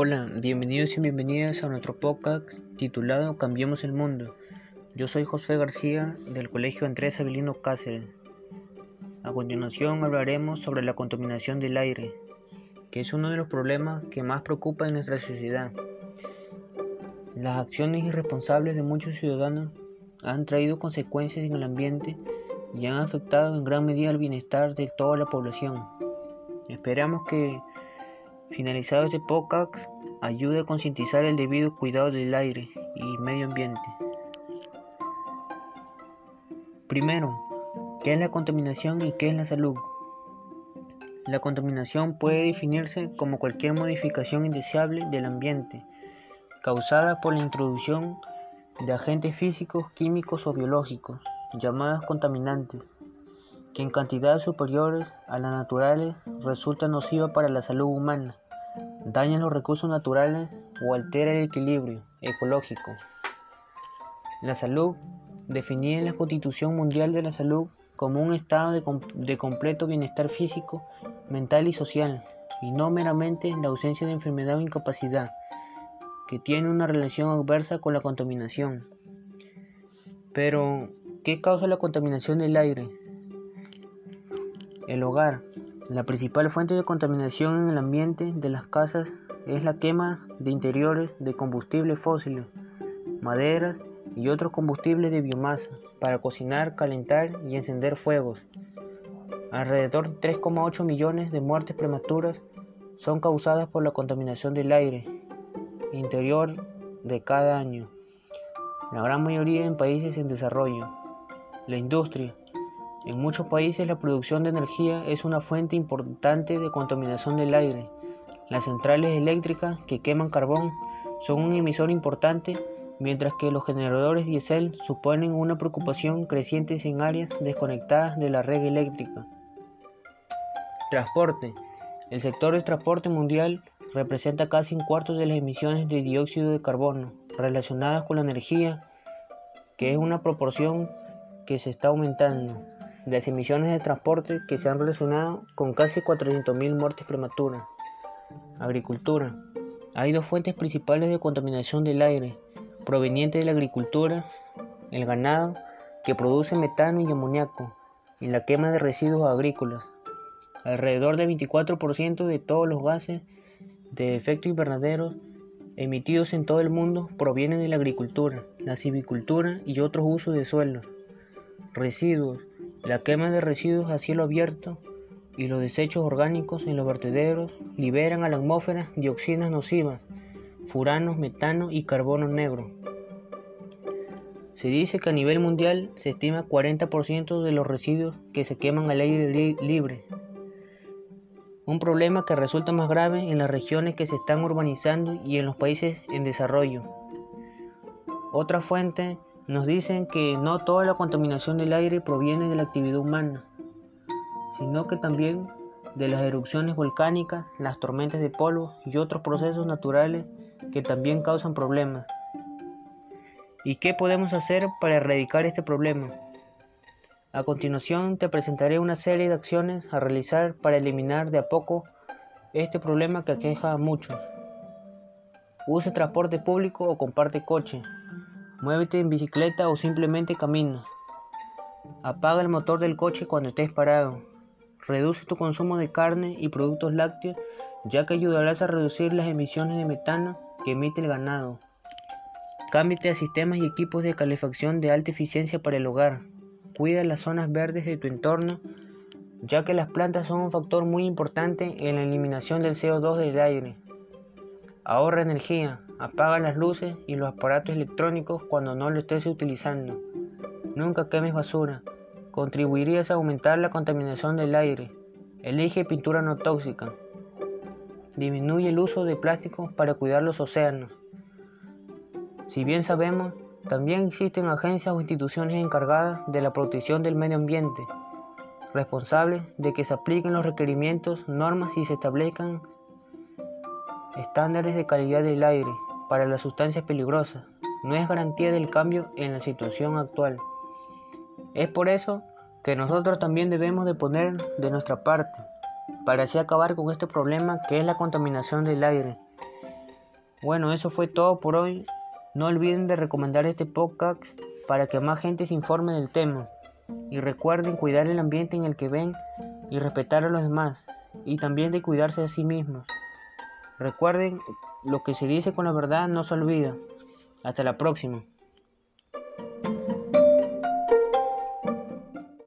Hola, bienvenidos y bienvenidas a nuestro podcast titulado Cambiemos el Mundo. Yo soy José García del Colegio Andrés Avelino Cáceres. A continuación hablaremos sobre la contaminación del aire, que es uno de los problemas que más preocupa en nuestra sociedad. Las acciones irresponsables de muchos ciudadanos han traído consecuencias en el ambiente y han afectado en gran medida el bienestar de toda la población. Esperamos que Finalizado este podcast, ayude a concientizar el debido cuidado del aire y medio ambiente. Primero, ¿qué es la contaminación y qué es la salud? La contaminación puede definirse como cualquier modificación indeseable del ambiente causada por la introducción de agentes físicos, químicos o biológicos, llamadas contaminantes, que en cantidades superiores a las naturales resulta nociva para la salud humana, daña los recursos naturales o altera el equilibrio ecológico. La salud, definida en la Constitución Mundial de la Salud como un estado de, de completo bienestar físico, mental y social, y no meramente la ausencia de enfermedad o incapacidad, que tiene una relación adversa con la contaminación. Pero, ¿qué causa la contaminación del aire? El hogar. La principal fuente de contaminación en el ambiente de las casas es la quema de interiores de combustibles fósiles, maderas y otros combustibles de biomasa para cocinar, calentar y encender fuegos. Alrededor de 3,8 millones de muertes prematuras son causadas por la contaminación del aire interior de cada año, la gran mayoría en países en desarrollo. La industria, en muchos países la producción de energía es una fuente importante de contaminación del aire. Las centrales eléctricas que queman carbón son un emisor importante, mientras que los generadores diésel suponen una preocupación creciente en áreas desconectadas de la red eléctrica. Transporte. El sector del transporte mundial representa casi un cuarto de las emisiones de dióxido de carbono relacionadas con la energía, que es una proporción que se está aumentando las emisiones de transporte que se han relacionado con casi 400.000 muertes prematuras. Agricultura. Hay dos fuentes principales de contaminación del aire, provenientes de la agricultura, el ganado, que produce metano y amoníaco, y la quema de residuos agrícolas. Alrededor del 24% de todos los gases de efecto invernadero emitidos en todo el mundo provienen de la agricultura, la silvicultura y otros usos de suelos. Residuos, la quema de residuos a cielo abierto y los desechos orgánicos en los vertederos liberan a la atmósfera dioxinas nocivas, furanos, metano y carbono negro. Se dice que a nivel mundial se estima 40% de los residuos que se queman al aire libre. Un problema que resulta más grave en las regiones que se están urbanizando y en los países en desarrollo. Otra fuente nos dicen que no toda la contaminación del aire proviene de la actividad humana, sino que también de las erupciones volcánicas, las tormentas de polvo y otros procesos naturales que también causan problemas. ¿Y qué podemos hacer para erradicar este problema? A continuación te presentaré una serie de acciones a realizar para eliminar de a poco este problema que aqueja a muchos. Use transporte público o comparte coche. Muévete en bicicleta o simplemente camina. Apaga el motor del coche cuando estés parado. Reduce tu consumo de carne y productos lácteos ya que ayudarás a reducir las emisiones de metano que emite el ganado. Cámbiate a sistemas y equipos de calefacción de alta eficiencia para el hogar. Cuida las zonas verdes de tu entorno ya que las plantas son un factor muy importante en la eliminación del CO2 del aire. Ahorra energía, apaga las luces y los aparatos electrónicos cuando no lo estés utilizando. Nunca quemes basura. Contribuirías a aumentar la contaminación del aire. Elige pintura no tóxica. Disminuye el uso de plásticos para cuidar los océanos. Si bien sabemos, también existen agencias o instituciones encargadas de la protección del medio ambiente, responsables de que se apliquen los requerimientos, normas y se establezcan estándares de calidad del aire para las sustancias peligrosas. No es garantía del cambio en la situación actual. Es por eso que nosotros también debemos de poner de nuestra parte para así acabar con este problema que es la contaminación del aire. Bueno, eso fue todo por hoy. No olviden de recomendar este podcast para que más gente se informe del tema. Y recuerden cuidar el ambiente en el que ven y respetar a los demás. Y también de cuidarse a sí mismos. Recuerden, lo que se dice con la verdad no se olvida. Hasta la próxima.